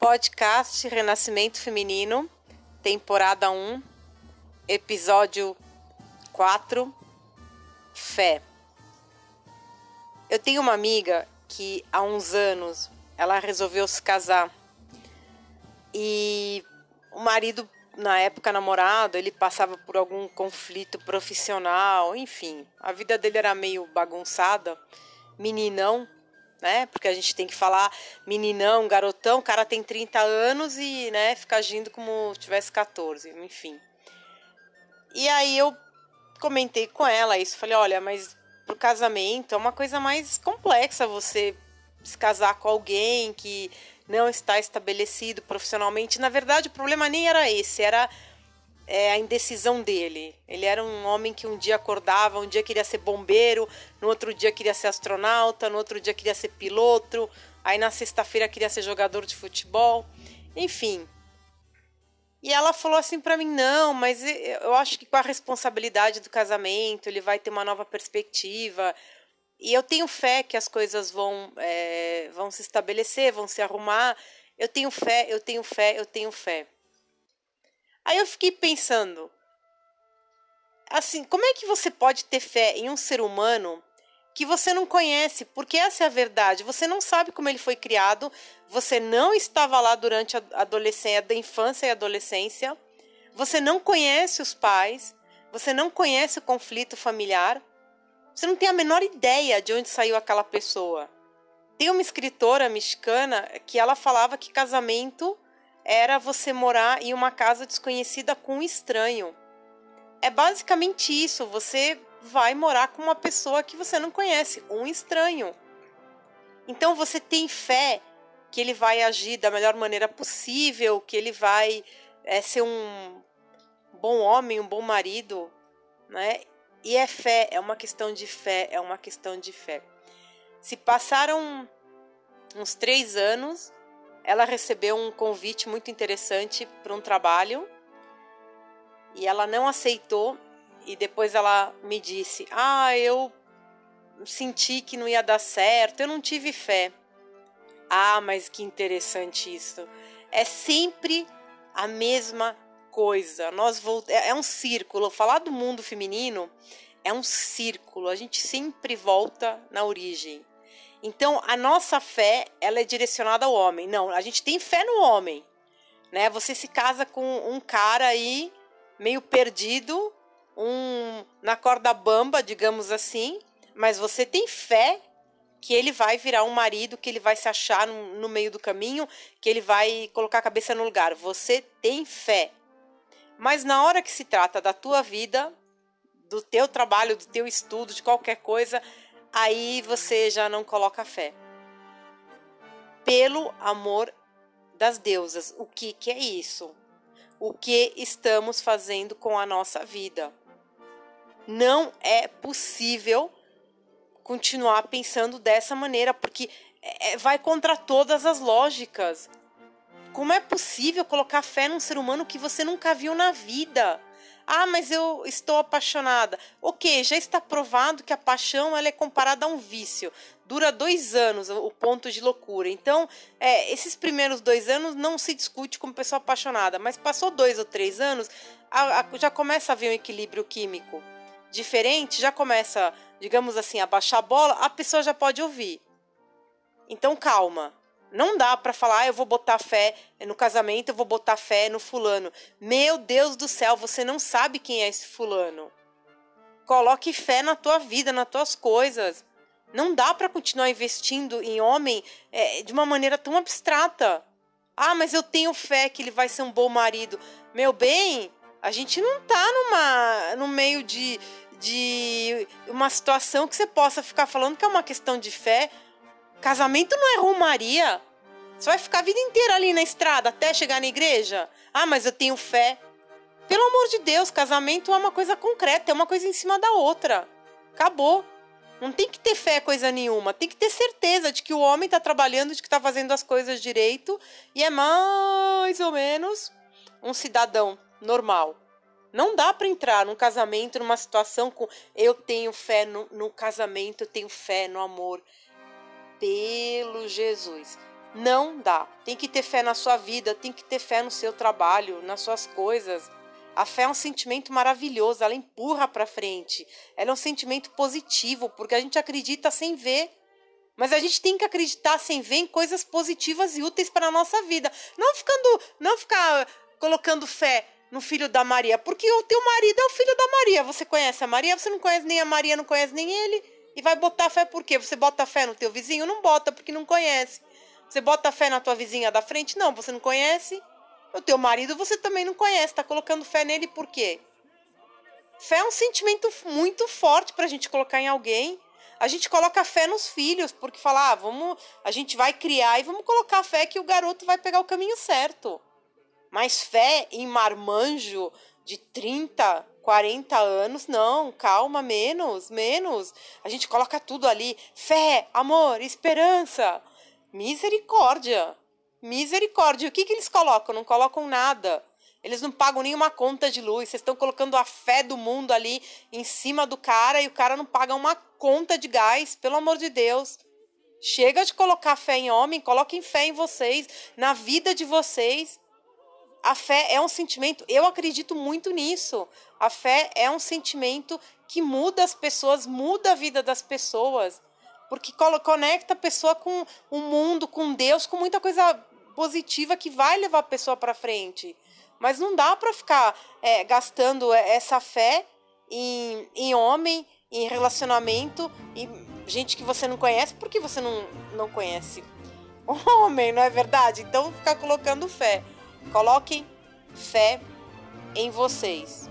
Podcast Renascimento Feminino, temporada 1, episódio 4, Fé. Eu tenho uma amiga que há uns anos ela resolveu se casar. E o marido na época namorado, ele passava por algum conflito profissional, enfim, a vida dele era meio bagunçada, meninão, né? Porque a gente tem que falar meninão, garotão, o cara tem 30 anos e, né, fica agindo como tivesse 14, enfim. E aí eu comentei com ela isso, falei, olha, mas pro casamento é uma coisa mais complexa você se casar com alguém que não está estabelecido profissionalmente. Na verdade, o problema nem era esse, era é, a indecisão dele. Ele era um homem que um dia acordava, um dia queria ser bombeiro, no outro dia queria ser astronauta, no outro dia queria ser piloto, aí na sexta-feira queria ser jogador de futebol, enfim. E ela falou assim para mim: não, mas eu acho que com a responsabilidade do casamento ele vai ter uma nova perspectiva. E eu tenho fé que as coisas vão, é, vão se estabelecer, vão se arrumar. Eu tenho fé, eu tenho fé, eu tenho fé. Aí eu fiquei pensando, assim, como é que você pode ter fé em um ser humano que você não conhece? Porque essa é a verdade. Você não sabe como ele foi criado, você não estava lá durante a adolescência, da infância e adolescência, você não conhece os pais, você não conhece o conflito familiar. Você não tem a menor ideia de onde saiu aquela pessoa. Tem uma escritora mexicana que ela falava que casamento era você morar em uma casa desconhecida com um estranho. É basicamente isso, você vai morar com uma pessoa que você não conhece, um estranho. Então você tem fé que ele vai agir da melhor maneira possível, que ele vai é, ser um bom homem, um bom marido, né? E é fé, é uma questão de fé, é uma questão de fé. Se passaram uns três anos, ela recebeu um convite muito interessante para um trabalho e ela não aceitou. E depois ela me disse: Ah, eu senti que não ia dar certo, eu não tive fé. Ah, mas que interessante isso. É sempre a mesma coisa. Nós volt... É, é um círculo. Falar do mundo feminino é um círculo. A gente sempre volta na origem. Então, a nossa fé, ela é direcionada ao homem. Não, a gente tem fé no homem, né? Você se casa com um cara aí meio perdido, um na corda bamba, digamos assim, mas você tem fé que ele vai virar um marido, que ele vai se achar no, no meio do caminho, que ele vai colocar a cabeça no lugar. Você tem fé. Mas na hora que se trata da tua vida, do teu trabalho, do teu estudo, de qualquer coisa, aí você já não coloca fé. Pelo amor das deusas, o que, que é isso? O que estamos fazendo com a nossa vida? Não é possível continuar pensando dessa maneira, porque é, vai contra todas as lógicas. Como é possível colocar fé num ser humano que você nunca viu na vida? Ah, mas eu estou apaixonada. Ok, já está provado que a paixão ela é comparada a um vício. Dura dois anos o ponto de loucura. Então, é, esses primeiros dois anos não se discute como pessoa apaixonada, mas passou dois ou três anos, a, a, já começa a haver um equilíbrio químico diferente, já começa, digamos assim, a baixar a bola, a pessoa já pode ouvir. Então, calma. Não dá para falar, ah, eu vou botar fé no casamento, eu vou botar fé no fulano. Meu Deus do céu, você não sabe quem é esse fulano. Coloque fé na tua vida, nas tuas coisas. Não dá para continuar investindo em homem é, de uma maneira tão abstrata. Ah, mas eu tenho fé que ele vai ser um bom marido. Meu bem, a gente não tá numa, no meio de, de uma situação que você possa ficar falando que é uma questão de fé Casamento não é romaria. Você vai ficar a vida inteira ali na estrada até chegar na igreja? Ah, mas eu tenho fé. Pelo amor de Deus, casamento é uma coisa concreta, é uma coisa em cima da outra. Acabou. Não tem que ter fé coisa nenhuma, tem que ter certeza de que o homem está trabalhando, de que está fazendo as coisas direito e é mais ou menos um cidadão normal. Não dá para entrar num casamento, numa situação com eu tenho fé no, no casamento, eu tenho fé no amor pelo Jesus. Não dá. Tem que ter fé na sua vida, tem que ter fé no seu trabalho, nas suas coisas. A fé é um sentimento maravilhoso, ela empurra para frente. Ela é um sentimento positivo, porque a gente acredita sem ver. Mas a gente tem que acreditar sem ver em coisas positivas e úteis para a nossa vida. Não ficando, não ficar colocando fé no filho da Maria, porque o teu marido é o filho da Maria. Você conhece a Maria, você não conhece nem a Maria, não conhece nem ele. E vai botar fé por quê? Você bota fé no teu vizinho? Não bota, porque não conhece. Você bota fé na tua vizinha da frente? Não, você não conhece. O teu marido você também não conhece, tá colocando fé nele por quê? Fé é um sentimento muito forte pra gente colocar em alguém. A gente coloca fé nos filhos, porque fala, ah, vamos, a gente vai criar e vamos colocar fé que o garoto vai pegar o caminho certo. Mas fé em marmanjo de 30, 40 anos, não, calma, menos, menos. A gente coloca tudo ali: fé, amor, esperança. Misericórdia. Misericórdia. O que, que eles colocam? Não colocam nada. Eles não pagam nenhuma conta de luz. Vocês estão colocando a fé do mundo ali em cima do cara e o cara não paga uma conta de gás, pelo amor de Deus. Chega de colocar fé em homem, coloquem fé em vocês, na vida de vocês. A fé é um sentimento, eu acredito muito nisso. A fé é um sentimento que muda as pessoas, muda a vida das pessoas. Porque conecta a pessoa com o mundo, com Deus, com muita coisa positiva que vai levar a pessoa para frente. Mas não dá para ficar é, gastando essa fé em, em homem, em relacionamento, em gente que você não conhece, porque você não, não conhece homem, não é verdade? Então ficar colocando fé. Coloquem fé em vocês.